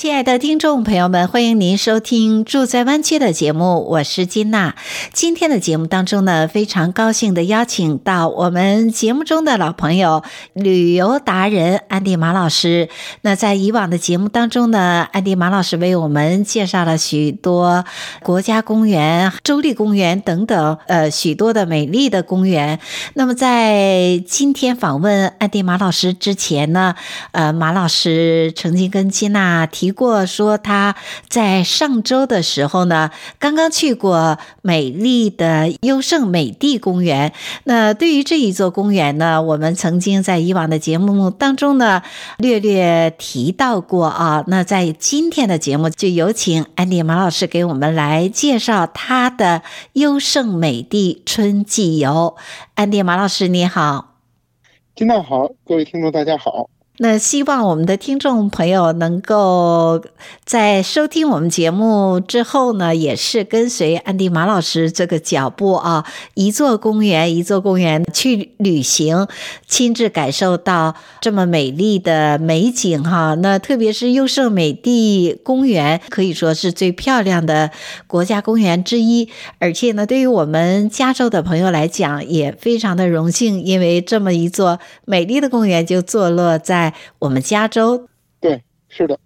亲爱的听众朋友们，欢迎您收听《住在湾区》的节目，我是金娜。今天的节目当中呢，非常高兴的邀请到我们节目中的老朋友、旅游达人安迪马老师。那在以往的节目当中呢，安迪马老师为我们介绍了许多国家公园、州立公园等等，呃，许多的美丽的公园。那么在今天访问安迪马老师之前呢，呃，马老师曾经跟金娜提。过说他在上周的时候呢，刚刚去过美丽的优胜美地公园。那对于这一座公园呢，我们曾经在以往的节目当中呢略略提到过啊。那在今天的节目，就有请安迪马老师给我们来介绍他的优胜美地春季游。安迪马老师，你好。听到好，各位听众大家好。那希望我们的听众朋友能够在收听我们节目之后呢，也是跟随安迪马老师这个脚步啊，一座公园一座公园去旅行，亲自感受到这么美丽的美景哈。那特别是优胜美地公园，可以说是最漂亮的国家公园之一，而且呢，对于我们加州的朋友来讲，也非常的荣幸，因为这么一座美丽的公园就坐落在。我们加州，对，是的，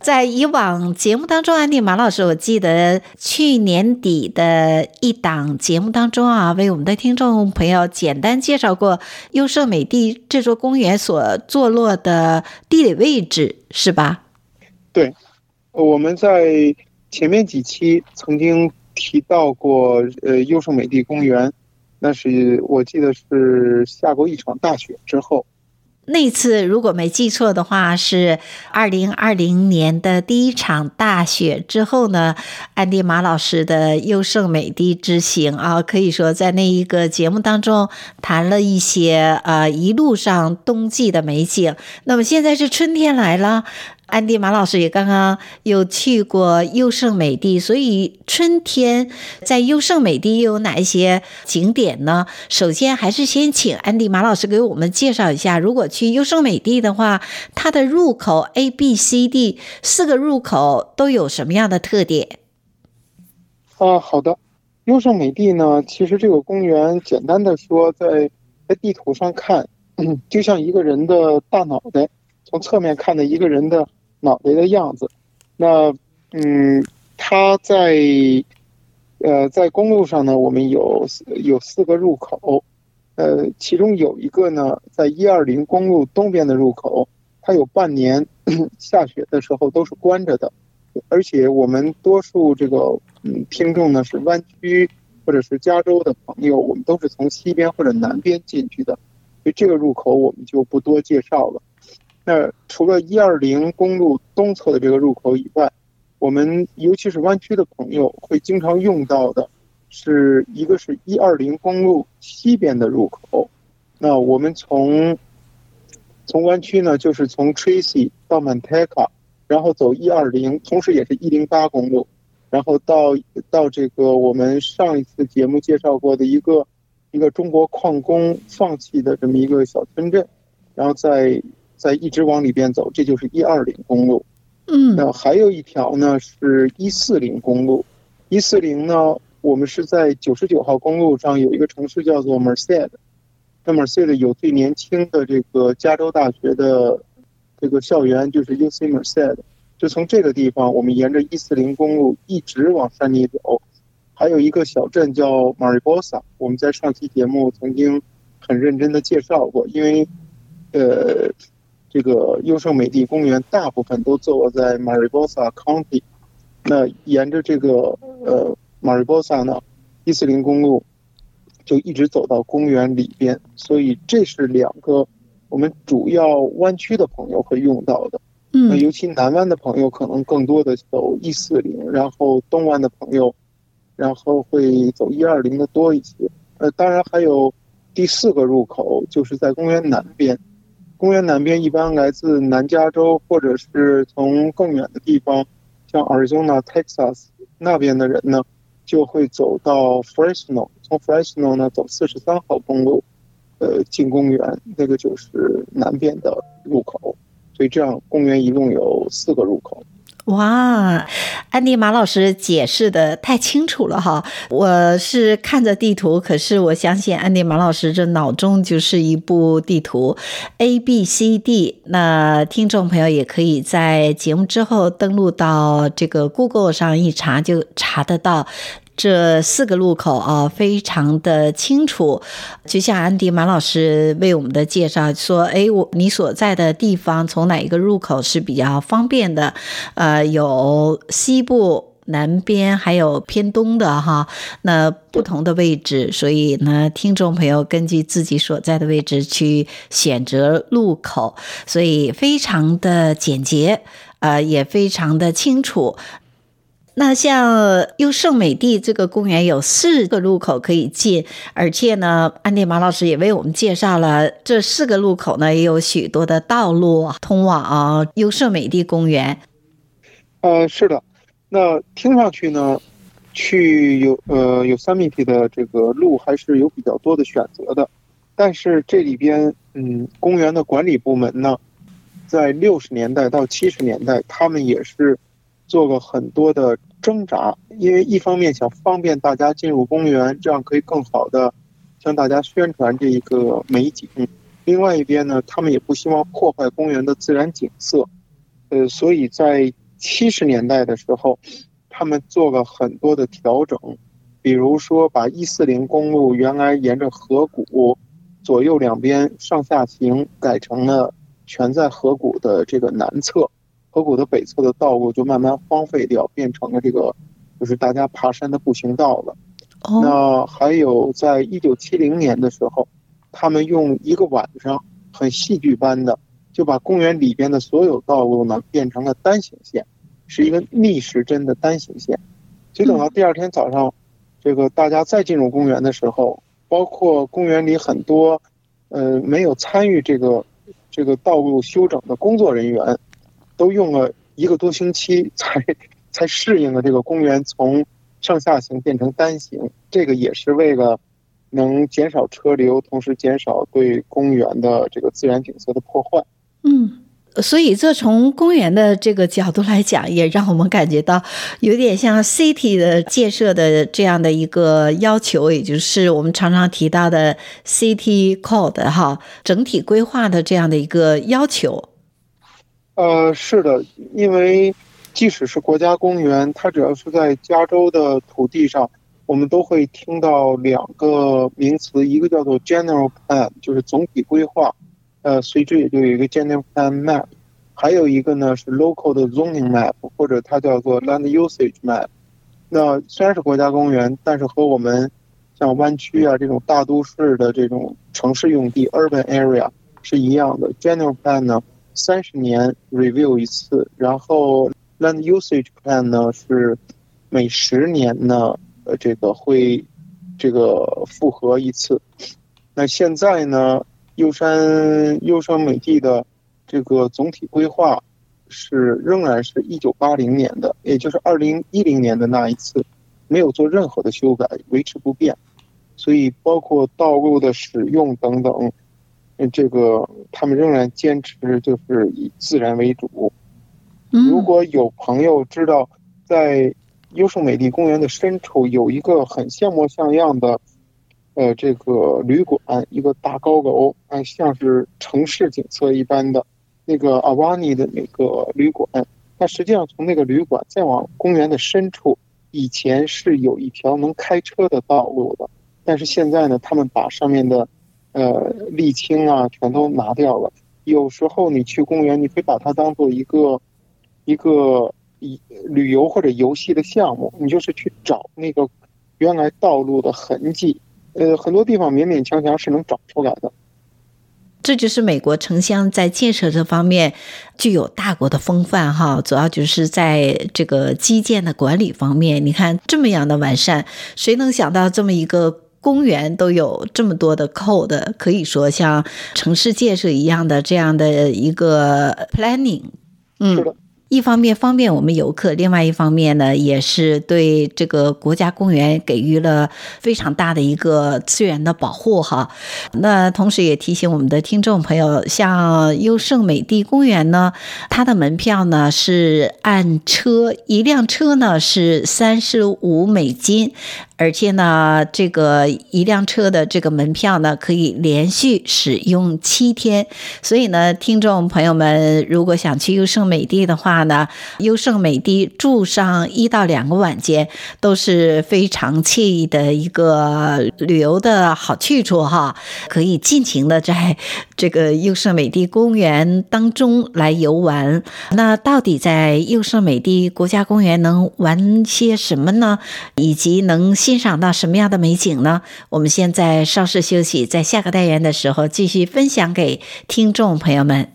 在以往节目当中，安迪马老师，我记得去年底的一档节目当中啊，为我们的听众朋友简单介绍过优胜美地这座公园所坐落的地理位置，是吧？对，我们在前面几期曾经提到过，呃，优胜美地公园，那是我记得是下过一场大雪之后。那次如果没记错的话，是二零二零年的第一场大雪之后呢，安迪马老师的优胜美地之行啊，可以说在那一个节目当中谈了一些呃一路上冬季的美景。那么现在是春天来了。安迪马老师也刚刚有去过优胜美地，所以春天在优胜美地又有哪一些景点呢？首先还是先请安迪马老师给我们介绍一下，如果去优胜美地的话，它的入口 A、B、C、D 四个入口都有什么样的特点？啊，好的，优胜美地呢，其实这个公园简单的说，在在地图上看，就像一个人的大脑袋，从侧面看的一个人的。脑袋的样子，那嗯，它在呃在公路上呢，我们有有四个入口，呃，其中有一个呢，在一二零公路东边的入口，它有半年 下雪的时候都是关着的，而且我们多数这个嗯听众呢是湾区或者是加州的朋友，我们都是从西边或者南边进去的，所以这个入口我们就不多介绍了。那除了一二零公路东侧的这个入口以外，我们尤其是湾区的朋友会经常用到的，是一个是一二零公路西边的入口。那我们从从湾区呢，就是从 Tracy 到 Manteca，然后走一二零，同时也是一零八公路，然后到到这个我们上一次节目介绍过的一个一个中国矿工放弃的这么一个小村镇，然后在。再一直往里边走，这就是一二零公路。嗯，那还有一条呢，是一四零公路。一四零呢，我们是在九十九号公路上有一个城市叫做 Merced。那 Merced 有最年轻的这个加州大学的这个校园，就是 UC Merced。就从这个地方，我们沿着一四零公路一直往山里走，还有一个小镇叫 Mariposa。我们在上期节目曾经很认真的介绍过，因为呃。这个优胜美地公园大部分都坐落在 Mariposa County，那沿着这个呃 Mariposa 呢，一四零公路就一直走到公园里边，所以这是两个我们主要湾区的朋友会用到的。嗯，那尤其南湾的朋友可能更多的走一四零，然后东湾的朋友然后会走一二零的多一些。呃，当然还有第四个入口，就是在公园南边。公园南边一般来自南加州或者是从更远的地方，像 Arizona、Texas 那边的人呢，就会走到 Fresno，从 Fresno 呢走四十三号公路，呃，进公园，那个就是南边的入口。所以这样，公园一共有四个入口。哇，安迪马老师解释的太清楚了哈！我是看着地图，可是我相信安迪马老师这脑中就是一部地图，A B C D。那听众朋友也可以在节目之后登录到这个 Google 上一查，就查得到。这四个路口啊，非常的清楚，就像安迪马老师为我们的介绍说：“哎，我你所在的地方从哪一个入口是比较方便的？呃，有西部、南边，还有偏东的哈，那不同的位置，所以呢，听众朋友根据自己所在的位置去选择路口，所以非常的简洁，呃，也非常的清楚。”那像优胜美地这个公园有四个路口可以进，而且呢，安迪马老师也为我们介绍了这四个路口呢，也有许多的道路通往优胜美地公园。呃，是的，那听上去呢，去有呃有三米地的这个路还是有比较多的选择的，但是这里边嗯，公园的管理部门呢，在六十年代到七十年代，他们也是做过很多的。挣扎，因为一方面想方便大家进入公园，这样可以更好的向大家宣传这一个美景；另外一边呢，他们也不希望破坏公园的自然景色。呃，所以在七十年代的时候，他们做了很多的调整，比如说把一四零公路原来沿着河谷左右两边上下行，改成了全在河谷的这个南侧。河谷的北侧的道路就慢慢荒废掉，变成了这个，就是大家爬山的步行道了。Oh. 那还有，在一九七零年的时候，他们用一个晚上很戏剧般的就把公园里边的所有道路呢变成了单行线，是一个逆时针的单行线。就等到第二天早上，这个大家再进入公园的时候，包括公园里很多呃没有参与这个这个道路修整的工作人员。都用了一个多星期才才适应了这个公园从上下行变成单行，这个也是为了能减少车流，同时减少对公园的这个自然景色的破坏。嗯，所以这从公园的这个角度来讲，也让我们感觉到有点像 City 的建设的这样的一个要求，也就是我们常常提到的 City Code 哈，整体规划的这样的一个要求。呃，是的，因为即使是国家公园，它只要是在加州的土地上，我们都会听到两个名词，一个叫做 General Plan，就是总体规划，呃，随之也就有一个 General Plan Map，还有一个呢是 Local 的 Zoning Map，或者它叫做 Land Usage Map。那虽然是国家公园，但是和我们像湾区啊这种大都市的这种城市用地 Urban Area 是一样的。General Plan 呢，三十年 review 一次，然后 land usage plan 呢是每十年呢，呃，这个会这个复核一次。那现在呢，优山优山美地的这个总体规划是仍然是一九八零年的，也就是二零一零年的那一次，没有做任何的修改，维持不变。所以包括道路的使用等等。这个他们仍然坚持就是以自然为主。如果有朋友知道，在优胜美地公园的深处有一个很像模像样的，呃，这个旅馆，一个大高楼，哎，像是城市景色一般的那个阿瓦尼的那个旅馆，它实际上从那个旅馆再往公园的深处，以前是有一条能开车的道路的，但是现在呢，他们把上面的。呃，沥青啊，全都拿掉了。有时候你去公园，你可以把它当做一个一个一旅游或者游戏的项目，你就是去找那个原来道路的痕迹。呃，很多地方勉勉强强是能找出来的。这就是美国城乡在建设这方面具有大国的风范哈，主要就是在这个基建的管理方面，你看这么样的完善，谁能想到这么一个公园都有这么多的 code，可以说像城市建设一样的这样的一个 planning，嗯。一方面方便我们游客，另外一方面呢，也是对这个国家公园给予了非常大的一个资源的保护哈。那同时也提醒我们的听众朋友，像优胜美地公园呢，它的门票呢是按车，一辆车呢是三十五美金。而且呢，这个一辆车的这个门票呢，可以连续使用七天。所以呢，听众朋友们，如果想去优胜美地的话呢，优胜美地住上一到两个晚间都是非常惬意的一个旅游的好去处哈，可以尽情的在这个优胜美地公园当中来游玩。那到底在优胜美地国家公园能玩些什么呢？以及能欣赏到什么样的美景呢？我们现在稍事休息，在下个单元的时候继续分享给听众朋友们。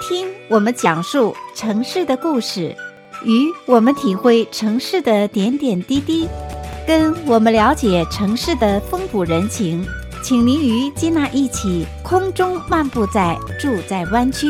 听我们讲述城市的故事，与我们体会城市的点点滴滴，跟我们了解城市的风土人情。请您与金娜一起空中漫步在住在湾区。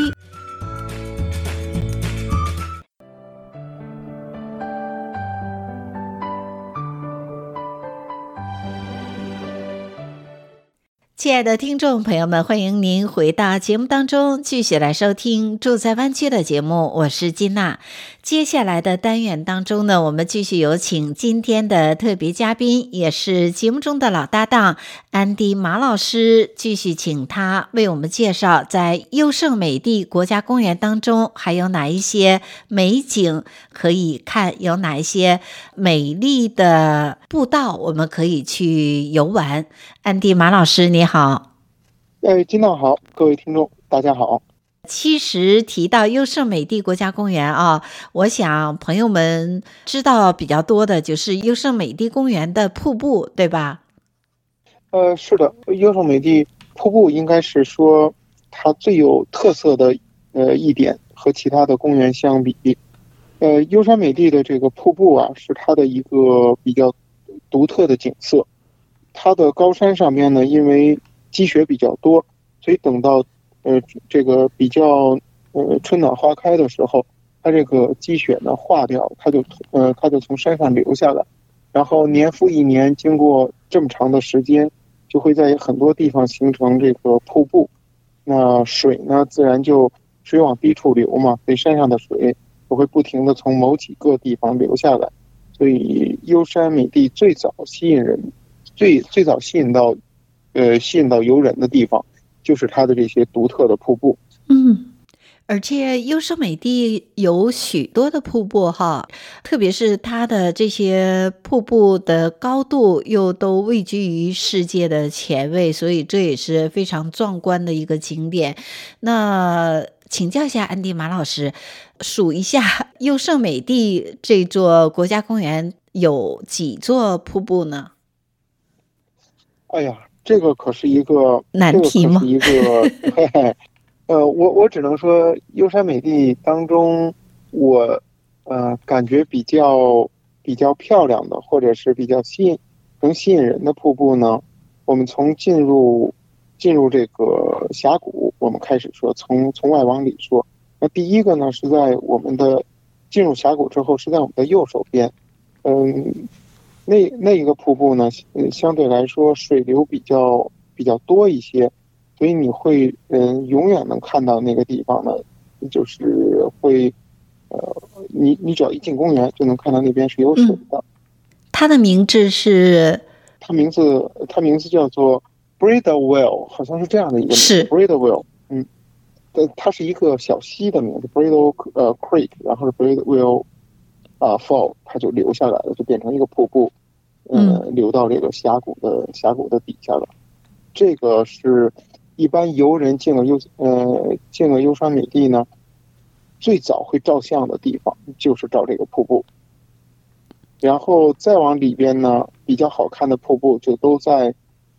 亲爱的听众朋友们，欢迎您回到节目当中，继续来收听《住在湾区》的节目。我是金娜。接下来的单元当中呢，我们继续有请今天的特别嘉宾，也是节目中的老搭档安迪马老师，继续请他为我们介绍在优胜美地国家公园当中还有哪一些美景可以看，有哪一些美丽的步道我们可以去游玩。安迪马老师，你好。哎，金娜好，各位听众，大家好。其实提到优胜美地国家公园啊，我想朋友们知道比较多的就是优胜美地公园的瀑布，对吧？呃，是的，优胜美地瀑布应该是说它最有特色的呃一点，和其他的公园相比，呃，优山美地的这个瀑布啊，是它的一个比较独特的景色。它的高山上面呢，因为积雪比较多，所以等到呃这个比较呃春暖花开的时候，它这个积雪呢化掉，它就呃它就从山上流下来，然后年复一年，经过这么长的时间，就会在很多地方形成这个瀑布。那水呢，自然就水往低处流嘛，所以山上的水就会不停地从某几个地方流下来，所以优山美地最早吸引人。最最早吸引到，呃，吸引到游人的地方，就是它的这些独特的瀑布。嗯，而且优胜美地有许多的瀑布哈，特别是它的这些瀑布的高度又都位居于世界的前位，所以这也是非常壮观的一个景点。那请教一下安迪马老师，数一下优胜美地这座国家公园有几座瀑布呢？哎呀，这个可是一个难题吗？这个可是一个，嘿 嘿，呃，我我只能说，优山美地当中，我呃感觉比较比较漂亮的，或者是比较吸引能吸引人的瀑布呢，我们从进入进入这个峡谷，我们开始说，从从外往里说，那第一个呢是在我们的进入峡谷之后，是在我们的右手边，嗯。那那一个瀑布呢，相对来说水流比较比较多一些，所以你会嗯永远能看到那个地方呢，就是会呃，你你只要一进公园就能看到那边是有水的。嗯、它的名字是？它名字它名字叫做 Bridlewell，好像是这样的一个名字。Bridlewell，嗯，它是一个小溪的名字，Bridle 呃 Creek，然后是 Bridlewell。啊，fall，它就流下来了，就变成一个瀑布，嗯，流到这个峡谷的峡谷的底下了。这个是一般游人进了优呃进了优山美地呢，最早会照相的地方就是照这个瀑布。然后再往里边呢，比较好看的瀑布就都在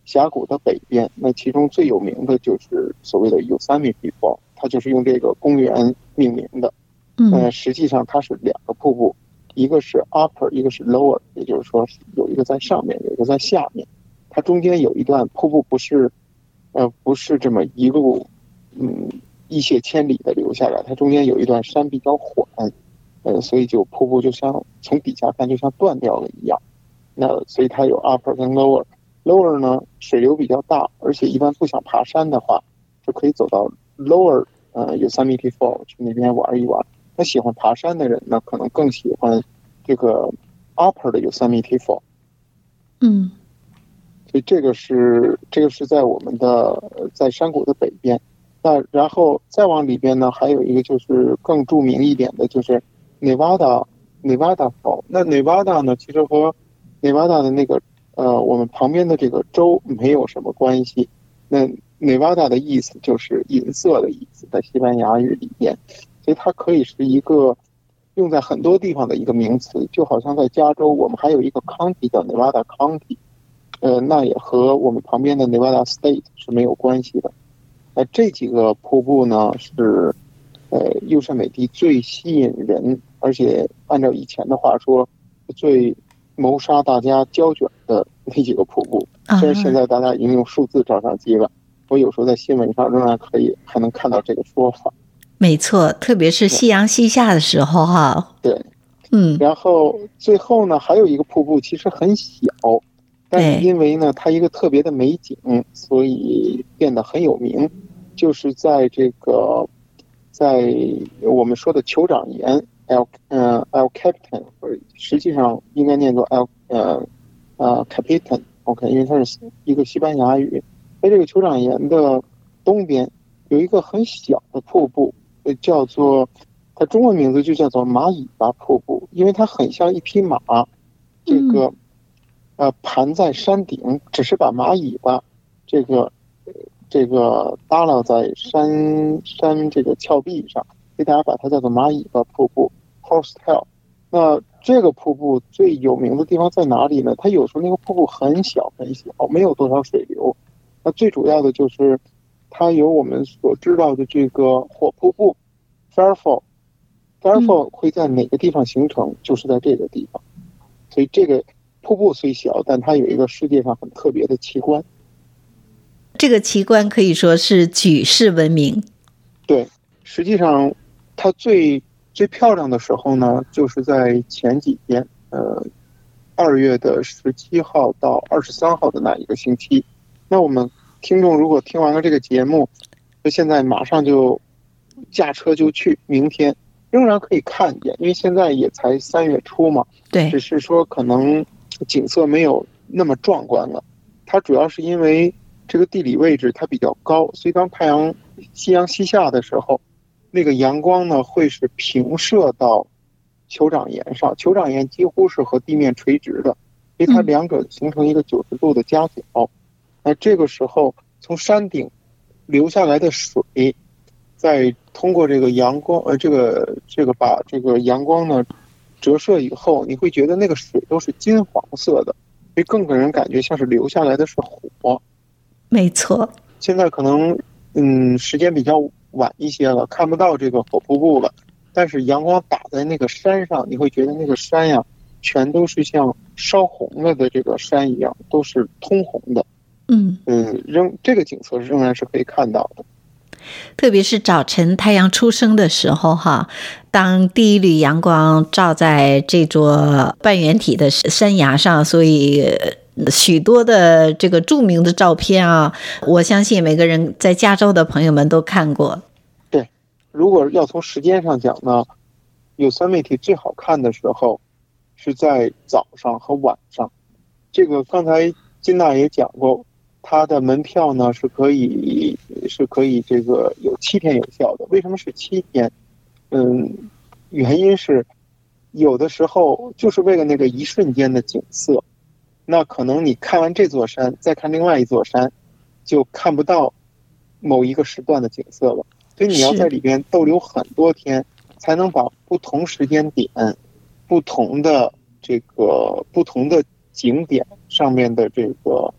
峡谷的北边。那其中最有名的就是所谓的 Yosemite Fall，它就是用这个公园命名的。嗯，实际上它是两个瀑布，一个是 Upper，一个是 Lower，也就是说有一个在上面，有一个在下面。它中间有一段瀑布不是，呃，不是这么一路，嗯，一泻千里的流下来，它中间有一段山比较缓，呃，所以就瀑布就像从底下看就像断掉了一样。那所以它有 Upper 跟 Lower。Lower 呢，水流比较大，而且一般不想爬山的话，就可以走到 Lower，呃，Yosemite Fall 去那边玩一玩。那喜欢爬山的人呢，可能更喜欢这个 Upper 的 Yosemite Fall。嗯。所以这个是这个是在我们的在山谷的北边，那然后再往里边呢，还有一个就是更著名一点的，就是 Nevada Nevada Fall。那 Nevada 呢，其实和 Nevada 的那个呃我们旁边的这个州没有什么关系。那 Nevada 的意思就是银色的意思，在西班牙语里边，所以它可以是一个用在很多地方的一个名词，就好像在加州，我们还有一个 county 叫 Nevada County。呃，那也和我们旁边的 Nevada State 是没有关系的。那这几个瀑布呢，是呃优胜美地最吸引人，而且按照以前的话说，最谋杀大家胶卷的那几个瀑布。虽然现在大家已经用数字照相机了，我有时候在新闻上仍然可以还能看到这个说法。没错，特别是夕阳西下的时候，哈。对，嗯。然后最后呢，还有一个瀑布，其实很小。但是因为呢，它一个特别的美景，所以变得很有名。就是在这个，在我们说的酋长岩 El 嗯 El Capitan，或者实际上应该念作 El 呃呃 Capitan，OK，因为它是一个西班牙语。在这个酋长岩的东边有一个很小的瀑布，叫做它中文名字就叫做马尾巴瀑布，因为它很像一匹马，这个。嗯呃，盘在山顶，只是把马尾巴，这个，这个耷拉在山山这个峭壁上，所以大家把它叫做马尾巴瀑布 （Horsetail）。那这个瀑布最有名的地方在哪里呢？它有时候那个瀑布很小很小，没有多少水流。那最主要的就是，它有我们所知道的这个火瀑布 （Firefall）。Firefall 会在哪个地方形成？就是在这个地方。所以这个。瀑布虽小，但它有一个世界上很特别的奇观。这个奇观可以说是举世闻名。对，实际上它最最漂亮的时候呢，就是在前几天，呃，二月的十七号到二十三号的那一个星期。那我们听众如果听完了这个节目，就现在马上就驾车就去，明天仍然可以看见，因为现在也才三月初嘛。对，只是说可能。景色没有那么壮观了，它主要是因为这个地理位置它比较高，所以当太阳夕阳西下的时候，那个阳光呢会是平射到酋长岩上，酋长岩几乎是和地面垂直的，所以它两者形成一个九十度的夹角。那这个时候从山顶流下来的水，再通过这个阳光，呃，这个这个把这个阳光呢。折射以后，你会觉得那个水都是金黄色的，所以更给人感觉像是流下来的是火。没错。现在可能，嗯，时间比较晚一些了，看不到这个火瀑布了。但是阳光打在那个山上，你会觉得那个山呀，全都是像烧红了的这个山一样，都是通红的。嗯嗯，仍这个景色仍然是可以看到的。特别是早晨太阳出生的时候，哈，当第一缕阳光照在这座半圆体的山崖上，所以许多的这个著名的照片啊，我相信每个人在加州的朋友们都看过。对，如果要从时间上讲呢，Yosemite 最好看的时候是在早上和晚上。这个刚才金娜也讲过。它的门票呢是可以是可以这个有七天有效的。为什么是七天？嗯，原因是有的时候就是为了那个一瞬间的景色，那可能你看完这座山，再看另外一座山，就看不到某一个时段的景色了。所以你要在里边逗留很多天，才能把不同时间点、不同的这个不同的景点上面的这个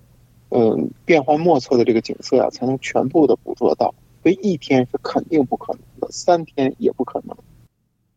嗯变幻莫测的这个景色啊，才能全部的捕捉到。所以一天是肯定不可能的，三天也不可能。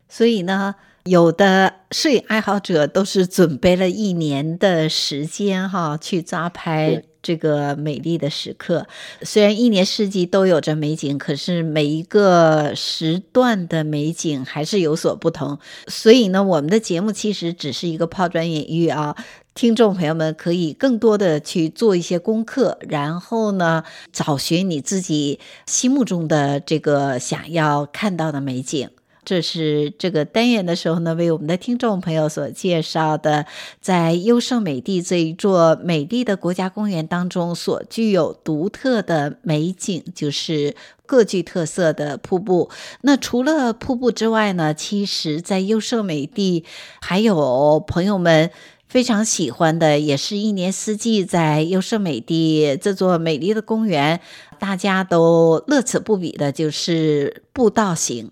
所以呢，有的摄影爱好者都是准备了一年的时间哈，去抓拍这个美丽的时刻。虽然一年四季都有着美景，可是每一个时段的美景还是有所不同。所以呢，我们的节目其实只是一个抛砖引玉啊，听众朋友们可以更多的去做一些功课，然后呢，找寻你自己心目中的这个想要看到的美景。这是这个单元的时候呢，为我们的听众朋友所介绍的，在优胜美地这一座美丽的国家公园当中所具有独特的美景，就是各具特色的瀑布。那除了瀑布之外呢，其实，在优胜美地还有朋友们非常喜欢的，也是一年四季在优胜美地这座美丽的公园，大家都乐此不彼的，就是步道行。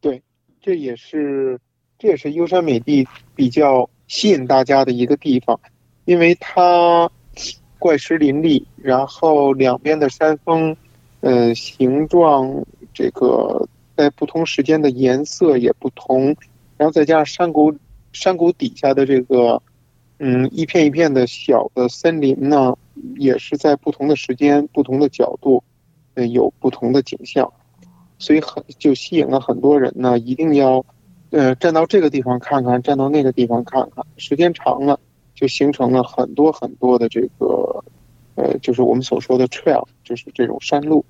对这也是，这也是优胜美地比较吸引大家的一个地方，因为它怪石林立，然后两边的山峰，呃，形状这个在不同时间的颜色也不同，然后再加上山谷，山谷底下的这个，嗯，一片一片的小的森林呢，也是在不同的时间、不同的角度，呃，有不同的景象。所以很就吸引了很多人呢，一定要，呃，站到这个地方看看，站到那个地方看看，时间长了，就形成了很多很多的这个，呃，就是我们所说的 trail，就是这种山路。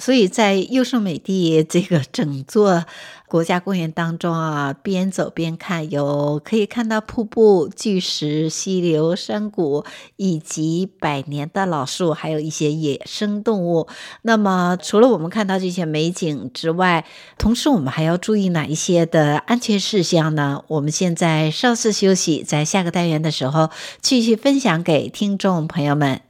所以在优胜美地这个整座国家公园当中啊，边走边看，有可以看到瀑布、巨石、溪流、山谷，以及百年的老树，还有一些野生动物。那么，除了我们看到这些美景之外，同时我们还要注意哪一些的安全事项呢？我们现在稍事休息，在下个单元的时候继续分享给听众朋友们。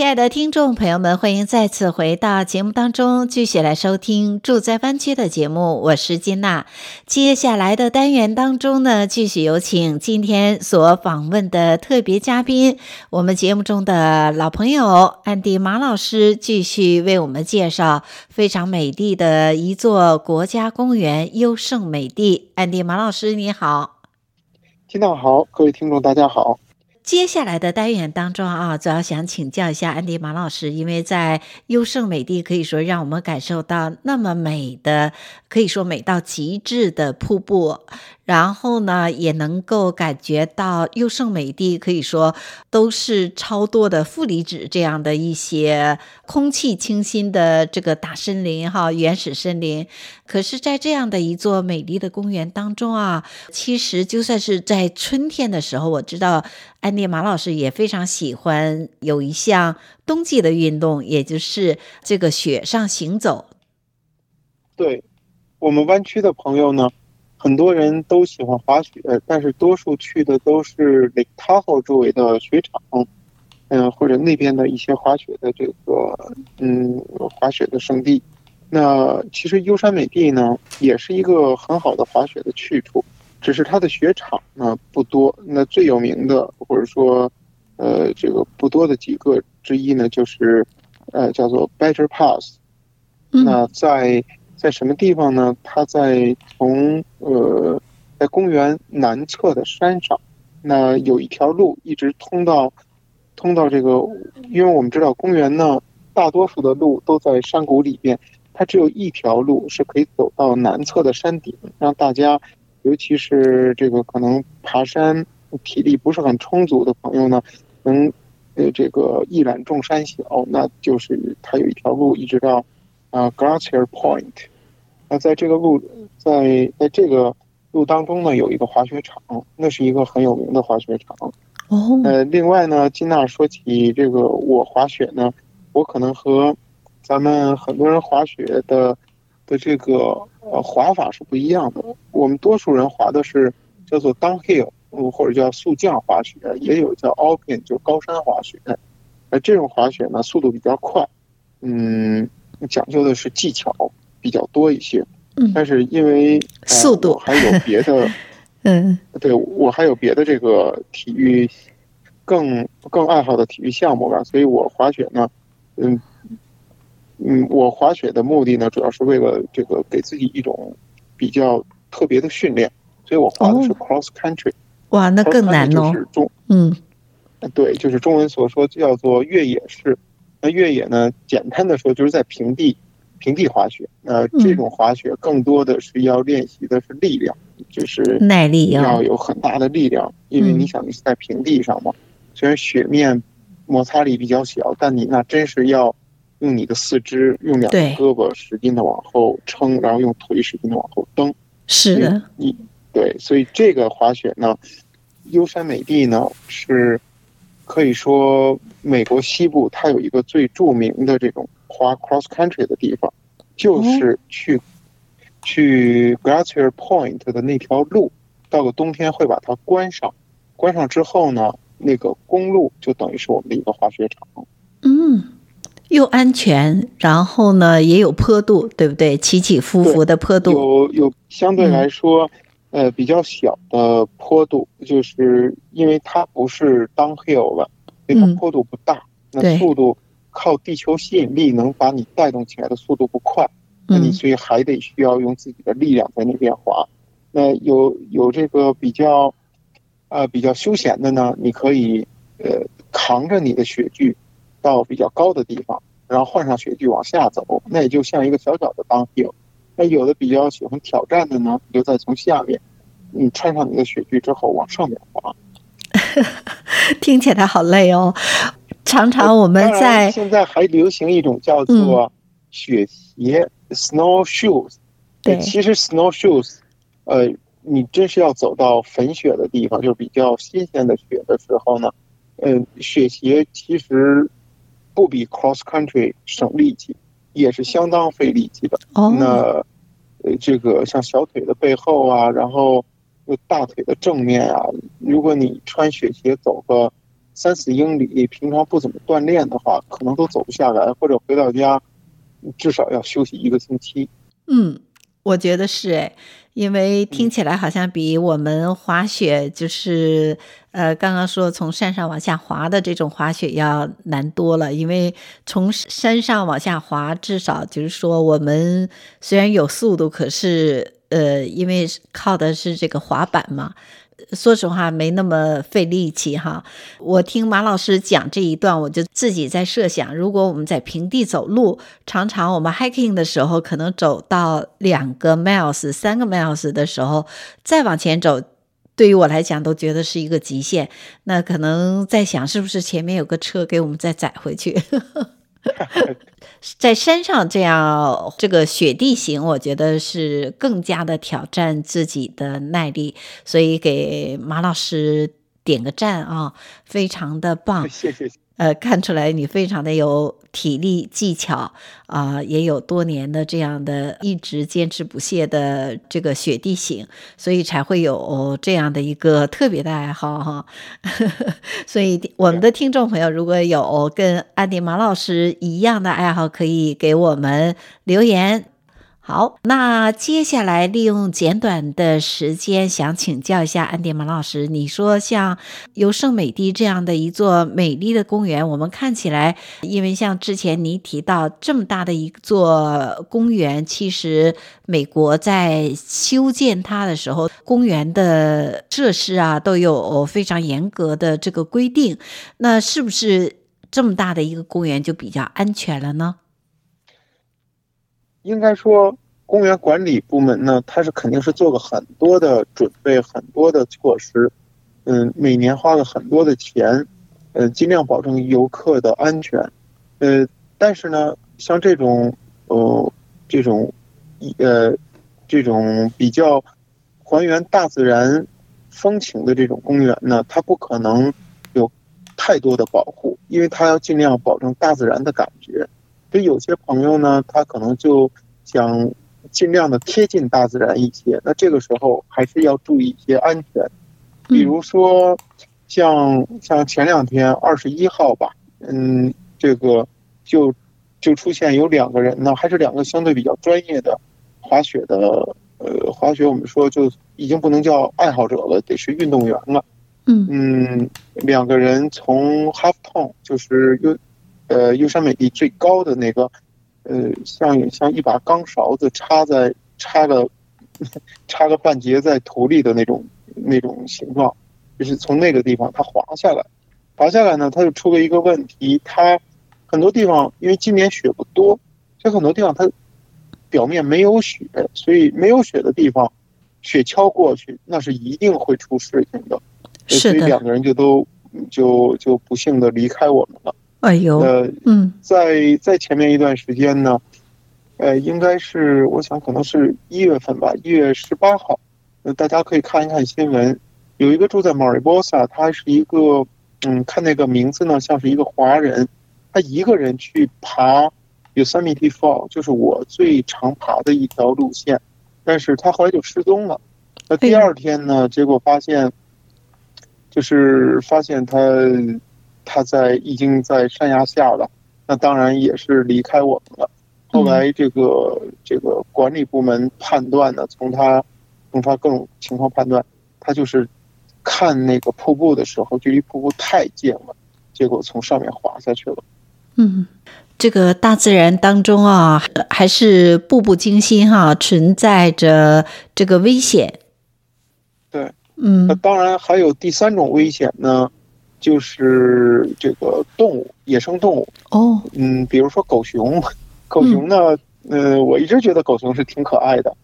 亲爱的听众朋友们，欢迎再次回到节目当中，继续来收听住在湾区的节目。我是金娜。接下来的单元当中呢，继续有请今天所访问的特别嘉宾，我们节目中的老朋友安迪马老师，继续为我们介绍非常美丽的一座国家公园——优胜美地。安迪马老师，你好。金娜好，各位听众大家好。接下来的单元当中啊，主要想请教一下安迪马老师，因为在优胜美地可以说让我们感受到那么美的，可以说美到极致的瀑布。然后呢，也能够感觉到优胜美地可以说都是超多的负离子这样的一些空气清新的这个大森林哈，原始森林。可是，在这样的一座美丽的公园当中啊，其实就算是在春天的时候，我知道安迪马老师也非常喜欢有一项冬季的运动，也就是这个雪上行走。对，我们湾区的朋友呢。很多人都喜欢滑雪，但是多数去的都是 Lake Tahoe 周围的雪场，嗯，或者那边的一些滑雪的这个，嗯，滑雪的胜地。那其实优山美地呢，也是一个很好的滑雪的去处，只是它的雪场呢不多。那最有名的，或者说，呃，这个不多的几个之一呢，就是，呃，叫做 Better Pass。那在在什么地方呢？它在从呃，在公园南侧的山上，那有一条路一直通到通到这个，因为我们知道公园呢，大多数的路都在山谷里边，它只有一条路是可以走到南侧的山顶，让大家，尤其是这个可能爬山体力不是很充足的朋友呢，能呃这个一览众山小，那就是它有一条路一直到啊、呃、Glacier Point。那在这个路在在这个路当中呢，有一个滑雪场，那是一个很有名的滑雪场。哦。呃，另外呢，金娜说起这个我滑雪呢，我可能和咱们很多人滑雪的的这个呃滑法是不一样的。我们多数人滑的是叫做 downhill，或者叫速降滑雪，也有叫 alpine，就高山滑雪。呃，这种滑雪呢，速度比较快，嗯，讲究的是技巧比较多一些。嗯。但是因为、呃、速度还有别的，嗯，对我还有别的这个体育更更爱好的体育项目吧，所以我滑雪呢，嗯。嗯，我滑雪的目的呢，主要是为了这个给自己一种比较特别的训练，所以我滑的是 cross country。哇，那更难哦。就是中，嗯，对，就是中文所说叫做越野式。那越野呢，简单的说就是在平地平地滑雪。那这种滑雪更多的是要练习的是力量，就是耐力要有很大的力量，因为你想你是在平地上嘛，虽然雪面摩擦力比较小，但你那真是要。用你的四肢，用两个胳膊使劲的往后撑，然后用腿使劲的往后蹬。是的，你对，所以这个滑雪呢，优山美地呢是可以说美国西部它有一个最著名的这种滑 cross country 的地方，就是去、嗯、去 Glacier Point 的那条路，到了冬天会把它关上，关上之后呢，那个公路就等于是我们的一个滑雪场。嗯。又安全，然后呢，也有坡度，对不对？起起伏伏的坡度，有有相对来说，嗯、呃，比较小的坡度，就是因为它不是 downhill 了，所以它坡度不大，嗯、那速度靠地球吸引力能把你带动起来的速度不快，嗯、那你所以还得需要用自己的力量在那边滑。那有有这个比较，呃，比较休闲的呢，你可以呃扛着你的雪具。到比较高的地方，然后换上雪具往下走，那也就像一个小小的 downhill。那有的比较喜欢挑战的呢，你就再从下面，你穿上你的雪具之后往上面滑。听起来好累哦。常常我们在现在还流行一种叫做雪鞋、嗯、（snow shoes）。对，其实 snow shoes，呃，你真是要走到粉雪的地方，就是比较新鲜的雪的时候呢，嗯、呃，雪鞋其实。不比 cross country 省力气，也是相当费力气的。Oh. 那呃，这个像小腿的背后啊，然后大腿的正面啊，如果你穿雪鞋走个三四英里，平常不怎么锻炼的话，可能都走不下来，或者回到家至少要休息一个星期。嗯。我觉得是诶，因为听起来好像比我们滑雪就是呃刚刚说从山上往下滑的这种滑雪要难多了。因为从山上往下滑，至少就是说我们虽然有速度，可是呃因为靠的是这个滑板嘛。说实话，没那么费力气哈。我听马老师讲这一段，我就自己在设想，如果我们在平地走路，常常我们 hiking 的时候，可能走到两个 miles、三个 miles 的时候，再往前走，对于我来讲都觉得是一个极限。那可能在想，是不是前面有个车给我们再载回去？在山上这样这个雪地形，我觉得是更加的挑战自己的耐力，所以给马老师点个赞啊，非常的棒。谢谢。呃，看出来你非常的有体力技巧啊，也有多年的这样的一直坚持不懈的这个雪地行，所以才会有这样的一个特别的爱好哈。所以我们的听众朋友如果有跟安迪马老师一样的爱好，可以给我们留言。好，那接下来利用简短的时间，想请教一下安迪马老师，你说像优胜美地这样的一座美丽的公园，我们看起来，因为像之前你提到这么大的一座公园，其实美国在修建它的时候，公园的设施啊都有非常严格的这个规定，那是不是这么大的一个公园就比较安全了呢？应该说，公园管理部门呢，它是肯定是做了很多的准备，很多的措施，嗯，每年花了很多的钱，嗯，尽量保证游客的安全。呃，但是呢，像这种呃这种呃这种比较还原大自然风情的这种公园呢，它不可能有太多的保护，因为它要尽量保证大自然的感觉。所以有些朋友呢，他可能就想尽量的贴近大自然一些。那这个时候还是要注意一些安全，比如说像像前两天二十一号吧，嗯，这个就就出现有两个人呢，还是两个相对比较专业的滑雪的，呃，滑雪我们说就已经不能叫爱好者了，得是运动员了。嗯嗯，两个人从 Half Tone，就是优。呃，优山美地最高的那个，呃，像像一把钢勺子插在插个 插个半截在土里的那种那种形状，就是从那个地方它滑下来，滑下来呢，它就出了一个问题，它很多地方因为今年雪不多，所以很多地方它表面没有雪，所以没有雪的地方，雪橇过去那是一定会出事情的，所以两个人就都就就不幸的离开我们了。哎呦，呃，嗯，在在前面一段时间呢，呃，应该是我想可能是一月份吧，一月十八号，呃，大家可以看一看新闻，有一个住在马里波萨，他是一个，嗯，看那个名字呢，像是一个华人，他一个人去爬 Yosemite Fall，就是我最常爬的一条路线，但是他后来就失踪了，那第二天呢，结果发现，就是发现他。他在已经在山崖下了，那当然也是离开我们了。后来这个、嗯、这个管理部门判断呢，从他从他各种情况判断，他就是看那个瀑布的时候，距离瀑布太近了，结果从上面滑下去了。嗯，这个大自然当中啊，还是步步惊心哈，存在着这个危险。对，嗯，那当然还有第三种危险呢。就是这个动物，野生动物哦，嗯，比如说狗熊，狗熊呢，嗯、呃，我一直觉得狗熊是挺可爱的，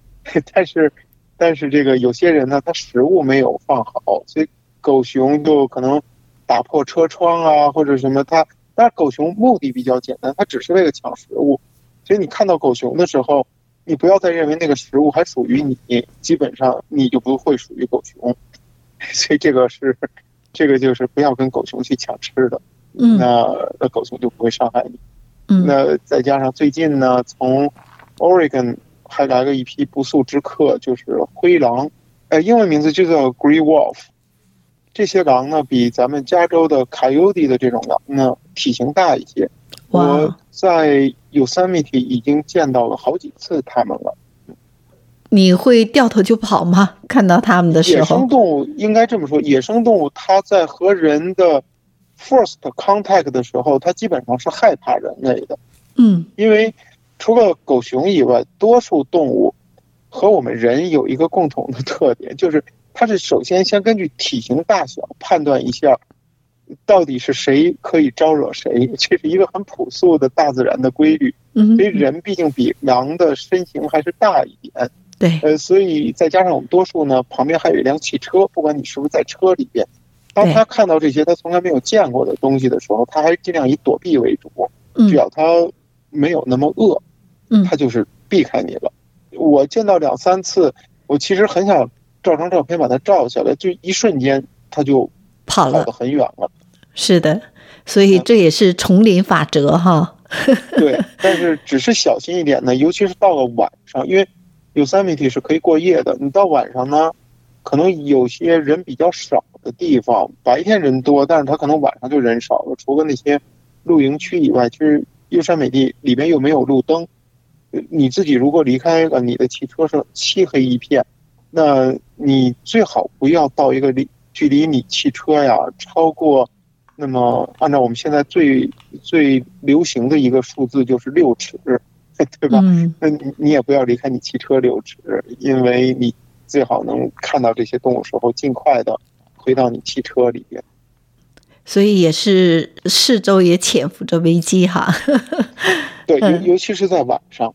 但是，但是这个有些人呢，他食物没有放好，所以狗熊就可能打破车窗啊，或者什么。它，但是狗熊目的比较简单，它只是为了抢食物，所以你看到狗熊的时候，你不要再认为那个食物还属于你，基本上你就不会属于狗熊，所以这个是。这个就是不要跟狗熊去抢吃的，嗯，那那狗熊就不会伤害你。嗯，那再加上最近呢，从 Oregon 还来了一批不速之客，就是灰狼，呃，英文名字就叫 Gray Wolf。这些狼呢，比咱们加州的 Coyote 的这种狼呢，体型大一些。我在 Yosemite 已经见到了好几次它们了。你会掉头就跑吗？看到他们的时候，野生动物应该这么说，野生动物它在和人的 first contact 的时候，它基本上是害怕人类的。嗯，因为除了狗熊以外，多数动物和我们人有一个共同的特点，就是它是首先先根据体型大小判断一下，到底是谁可以招惹谁，这是一个很朴素的大自然的规律。嗯，所以人毕竟比狼的身形还是大一点。对，呃，所以再加上我们多数呢，旁边还有一辆汽车，不管你是不是在车里边，当他看到这些他从来没有见过的东西的时候，他还是尽量以躲避为主。只要他没有那么饿，嗯，他就是避开你了。我见到两三次，我其实很想照张照片把它照下来，就一瞬间他就跑得很远了。了是的，所以这也是丛林法则哈。对，但是只是小心一点呢，尤其是到了晚上，因为。Yosemite 是可以过夜的。你到晚上呢，可能有些人比较少的地方，白天人多，但是他可能晚上就人少了。除了那些露营区以外，其实优山美地里边又没有路灯。你自己如果离开了你的汽车是漆黑一片，那你最好不要到一个离距离你汽车呀超过，那么按照我们现在最最流行的一个数字就是六尺。对吧？嗯，那你你也不要离开你汽车留置，因为你最好能看到这些动物时候，尽快的回到你汽车里边。所以也是四周也潜伏着危机哈。对，尤尤其是在晚上。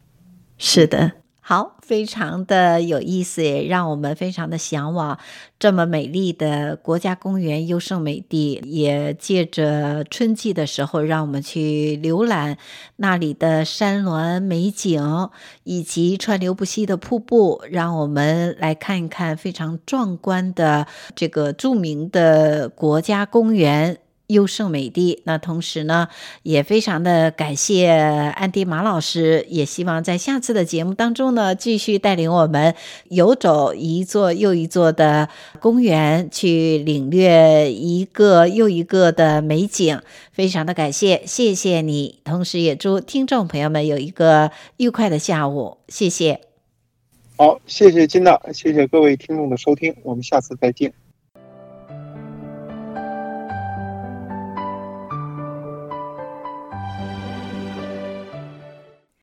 是的。好，非常的有意思，也让我们非常的向往这么美丽的国家公园优胜美地。也借着春季的时候，让我们去浏览那里的山峦美景，以及川流不息的瀑布，让我们来看一看非常壮观的这个著名的国家公园。优胜美地，那同时呢，也非常的感谢安迪马老师，也希望在下次的节目当中呢，继续带领我们游走一座又一座的公园，去领略一个又一个的美景，非常的感谢，谢谢你，同时也祝听众朋友们有一个愉快的下午，谢谢。好，谢谢金娜，谢谢各位听众的收听，我们下次再见。